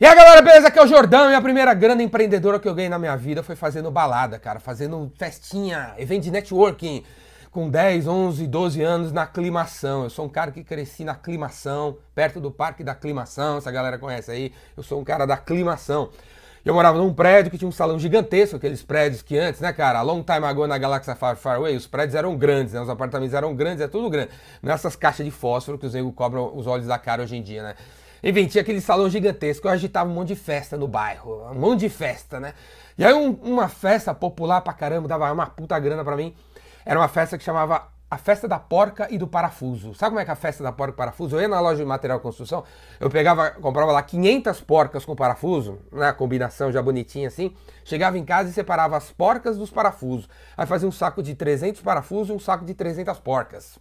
E aí galera, beleza? Aqui é o Jordão e a primeira grande empreendedora que eu ganhei na minha vida foi fazendo balada, cara, fazendo festinha, evento de networking, com 10, 11, 12 anos na aclimação. Eu sou um cara que cresci na aclimação, perto do Parque da Aclimação, essa galera conhece aí, eu sou um cara da aclimação. Eu morava num prédio que tinha um salão gigantesco, aqueles prédios que antes, né, cara, long time ago na Galáxia Far, Far Away, os prédios eram grandes, né, os apartamentos eram grandes, é tudo grande. Nessas caixas de fósforo que os negros cobram os olhos da cara hoje em dia, né? Enfim, tinha aquele salão gigantesco, eu agitava um monte de festa no bairro, um monte de festa, né? E aí um, uma festa popular pra caramba, dava uma puta grana pra mim, era uma festa que chamava a festa da porca e do parafuso. Sabe como é que é a festa da porca e parafuso? Eu ia na loja de material construção, eu pegava, comprava lá 500 porcas com parafuso, né, combinação já bonitinha assim, chegava em casa e separava as porcas dos parafusos. Aí fazia um saco de 300 parafusos e um saco de 300 porcas.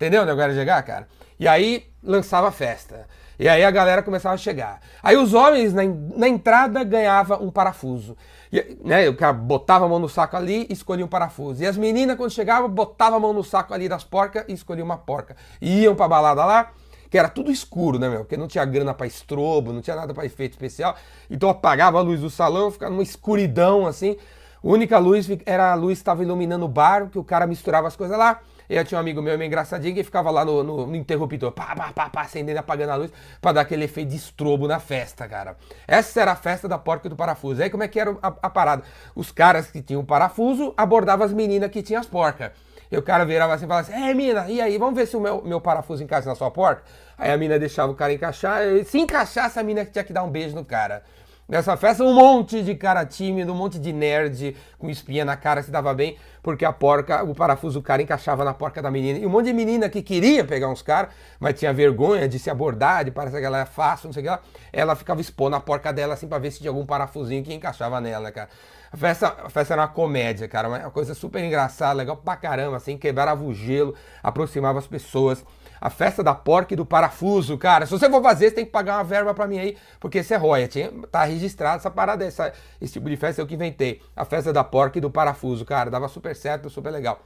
Entendeu onde eu quero chegar, cara? E aí lançava a festa. E aí a galera começava a chegar. Aí os homens na, na entrada ganhavam um parafuso. E, né, o cara botava a mão no saco ali e escolhia um parafuso. E as meninas, quando chegavam, botavam a mão no saco ali das porcas e escolhiam uma porca. E iam pra balada lá, que era tudo escuro, né, meu? Porque não tinha grana para estrobo, não tinha nada para efeito especial. Então apagava a luz do salão, ficava numa escuridão assim. A única luz era a luz que estava iluminando o bar, que o cara misturava as coisas lá. Eu tinha um amigo meu meio engraçadinho que ficava lá no, no, no interruptor, pá, pá, pá, pá, acendendo e apagando a luz, pra dar aquele efeito de estrobo na festa, cara. Essa era a festa da porca e do parafuso. Aí como é que era a, a parada? Os caras que tinham parafuso abordavam as meninas que tinham as porcas. E o cara virava assim e falava assim: É, mina, e aí, vamos ver se o meu, meu parafuso encaixa na sua porta? Aí a mina deixava o cara encaixar. Se encaixasse, a mina tinha que dar um beijo no cara. Nessa festa, um monte de cara tímido, um monte de nerd com espinha na cara se dava bem, porque a porca, o parafuso cara encaixava na porca da menina. E um monte de menina que queria pegar uns caras, mas tinha vergonha de se abordar, de parecer que ela é fácil, não sei o que lá. Ela ficava expondo a porca dela assim pra ver se tinha algum parafusinho que encaixava nela, cara. A festa, a festa era uma comédia, cara, uma coisa super engraçada, legal pra caramba, assim, quebrava o gelo, aproximava as pessoas a festa da porca e do parafuso, cara. Se você for fazer, você tem que pagar uma verba para mim aí, porque isso é royalty. Tá registrado essa parada, essa, esse tipo de festa eu que inventei. A festa da porca e do parafuso, cara. Dava super certo, super legal.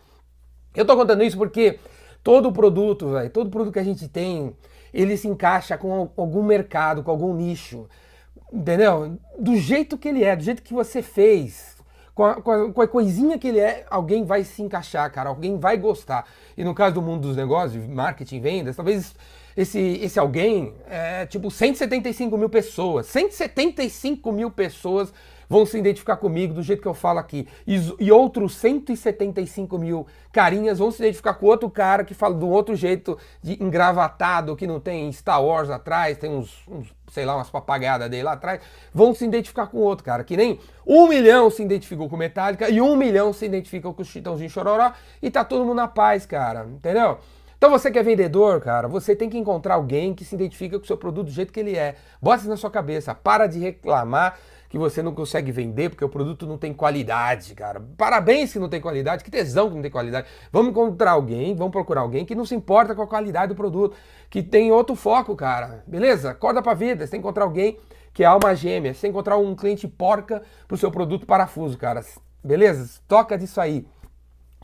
Eu tô contando isso porque todo produto, velho, todo produto que a gente tem, ele se encaixa com algum mercado, com algum nicho. Entendeu? Do jeito que ele é, do jeito que você fez com a, com, a, coisinha que ele é, alguém vai se encaixar, cara, alguém vai gostar. E no caso do mundo dos negócios, marketing, vendas, talvez esse, esse alguém é tipo 175 mil pessoas. 175 mil pessoas vão se identificar comigo do jeito que eu falo aqui. E, e, outros 175 mil carinhas vão se identificar com outro cara que fala de um outro jeito de engravatado, que não tem Star Wars atrás, tem uns, uns sei lá, umas papagaiadas dele lá atrás, vão se identificar com outro cara. Que nem um milhão se identificou com Metallica e um milhão se identificou com o Chitãozinho Chororó e tá todo mundo na paz, cara. Entendeu? Então você que é vendedor, cara, você tem que encontrar alguém que se identifica com o seu produto do jeito que ele é. Bota isso na sua cabeça, para de reclamar que você não consegue vender porque o produto não tem qualidade, cara. Parabéns que não tem qualidade, que tesão que não tem qualidade. Vamos encontrar alguém, vamos procurar alguém que não se importa com a qualidade do produto, que tem outro foco, cara. Beleza? Acorda pra vida, você tem que encontrar alguém que é alma gêmea, você tem que encontrar um cliente porca pro seu produto parafuso, cara. Beleza? Toca disso aí.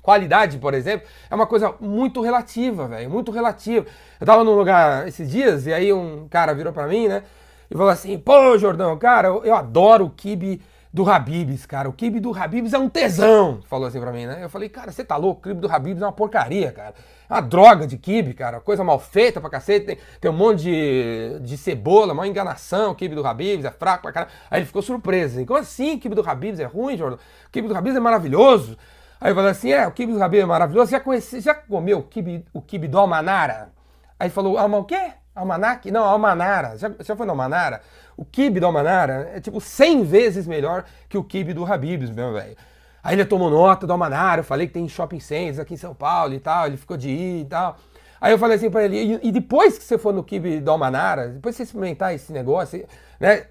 Qualidade, por exemplo, é uma coisa muito relativa, velho, muito relativa. Eu tava num lugar esses dias e aí um cara virou para mim, né? E falou assim: pô, Jordão, cara, eu, eu adoro o kibe do Habibs, cara. O kibe do Habibs é um tesão. Falou assim pra mim, né? Eu falei, cara, você tá louco? O kibe do Habibs é uma porcaria, cara. É uma droga de kibe, cara. Coisa mal feita pra cacete. Tem, tem um monte de, de cebola, uma enganação. O kibe do Habibs é fraco pra caramba. Aí ele ficou surpreso. Assim, Como assim? O kibe do Habibs é ruim, Jordão? O kibe do Habibs é maravilhoso. Aí eu falei assim: é, o kibe do Habibs é maravilhoso. Já, conheci, já comeu o kibe, o kibe do Almanara? Aí falou: ah, o quê? Almanac? Não, Almanara. Já, já foi no Almanara? O kibe do Almanara é tipo 100 vezes melhor que o kibe do Habibs, meu velho. Aí ele tomou nota do Almanara, eu falei que tem shopping centers aqui em São Paulo e tal, ele ficou de ir e tal. Aí eu falei assim pra ele, e, e depois que você for no kibe do Almanara, depois que você experimentar esse negócio, né,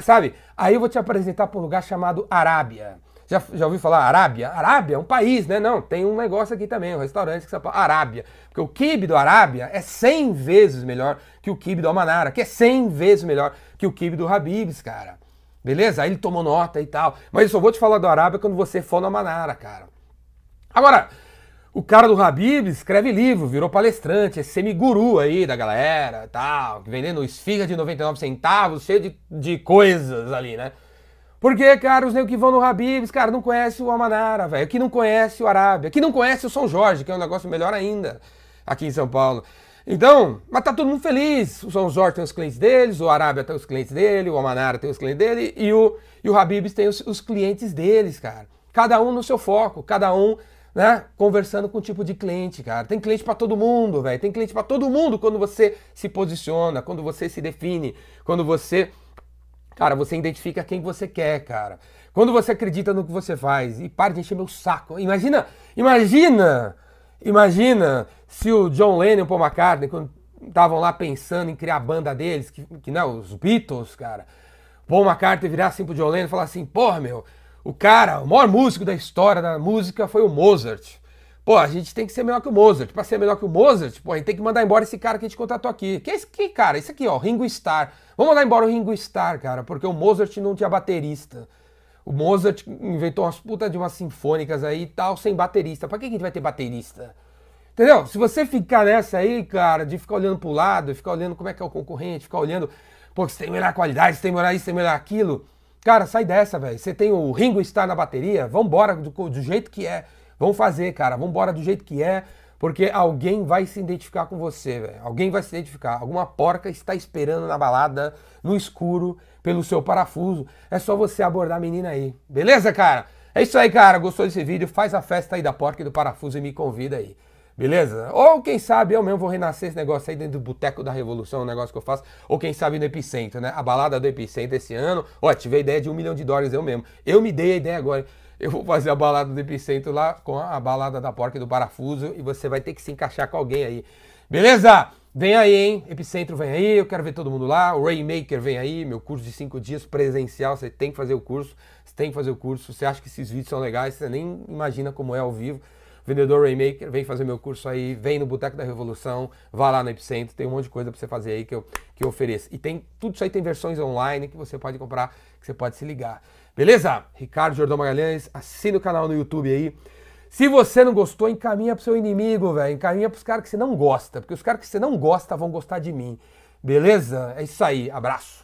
sabe? Aí eu vou te apresentar para um lugar chamado Arábia. Já, já ouviu falar Arábia? Arábia é um país, né? Não, tem um negócio aqui também, um restaurante que se chama Arábia. Porque o kibe do Arábia é 100 vezes melhor que o kibe do Almanara, que é 100 vezes melhor que o kibe do Habibs, cara. Beleza? Aí ele tomou nota e tal. Mas eu só vou te falar do Arábia quando você for no Almanara, cara. Agora, O cara do Habib escreve livro, virou palestrante, é semiguru aí da galera, tal, vendendo esfiga de 99 centavos, cheio de, de coisas ali, né? Porque, cara, os negros que vão no Habibs, cara, não conhece o Amanara, velho. Que não conhece o Arábia. Que não conhece o São Jorge, que é um negócio melhor ainda aqui em São Paulo. Então, mas tá todo mundo feliz. O São Jorge tem os clientes deles, o Arábia tem os clientes dele, o Amanara tem os clientes dele e o, e o Habibs tem os, os clientes deles, cara. Cada um no seu foco, cada um né, conversando com o tipo de cliente, cara. Tem cliente para todo mundo, velho. Tem cliente para todo mundo quando você se posiciona, quando você se define, quando você Cara, você identifica quem você quer, cara. Quando você acredita no que você faz e para de encher meu saco. Imagina, imagina, imagina se o John Lennon e o Paul McCartney, quando estavam lá pensando em criar a banda deles, que, que não, os Beatles, cara. Paul McCartney virar assim pro John Lennon e falar assim, porra, meu, o cara, o maior músico da história da música foi o Mozart. Pô, a gente tem que ser melhor que o Mozart. Para ser melhor que o Mozart, pô, a gente tem que mandar embora esse cara que a gente contratou aqui. Que é esse que, cara? Esse aqui, ó, Ringo Starr. Vamos mandar embora o Ringo Starr, cara, porque o Mozart não tinha baterista. O Mozart inventou umas putas de umas sinfônicas aí e tal, sem baterista. Pra que a gente vai ter baterista? Entendeu? Se você ficar nessa aí, cara, de ficar olhando pro lado, ficar olhando como é que é o concorrente, ficar olhando, pô, se tem melhor qualidade, se tem melhor isso, tem melhor aquilo. Cara, sai dessa, velho. Você tem o Ringo Starr na bateria, vambora do, do jeito que é. Vamos fazer, cara. Vamos embora do jeito que é, porque alguém vai se identificar com você, velho. Alguém vai se identificar. Alguma porca está esperando na balada, no escuro, pelo seu parafuso. É só você abordar a menina aí. Beleza, cara? É isso aí, cara. Gostou desse vídeo? Faz a festa aí da porca e do parafuso e me convida aí. Beleza? Ou quem sabe eu mesmo vou renascer esse negócio aí dentro do Boteco da Revolução, um negócio que eu faço. Ou quem sabe no Epicentro, né? A balada do Epicentro esse ano. Ó, tive a ideia de um milhão de dólares eu mesmo. Eu me dei a ideia agora eu vou fazer a balada do Epicentro lá com a balada da porca e do parafuso e você vai ter que se encaixar com alguém aí. Beleza? Vem aí, hein? Epicentro vem aí, eu quero ver todo mundo lá. O Raymaker vem aí, meu curso de 5 dias presencial. Você tem que fazer o curso, você tem que fazer o curso. Você acha que esses vídeos são legais, você nem imagina como é ao vivo. Vendedor Raymaker, vem fazer meu curso aí, vem no Boteco da Revolução, vá lá no Epicentro, tem um monte de coisa para você fazer aí que eu, que eu ofereço. E tem tudo isso aí tem versões online que você pode comprar, que você pode se ligar. Beleza? Ricardo Jordão Magalhães, assina o canal no YouTube aí. Se você não gostou, encaminha pro seu inimigo, velho. Encaminha pros caras que você não gosta. Porque os caras que você não gosta vão gostar de mim. Beleza? É isso aí. Abraço.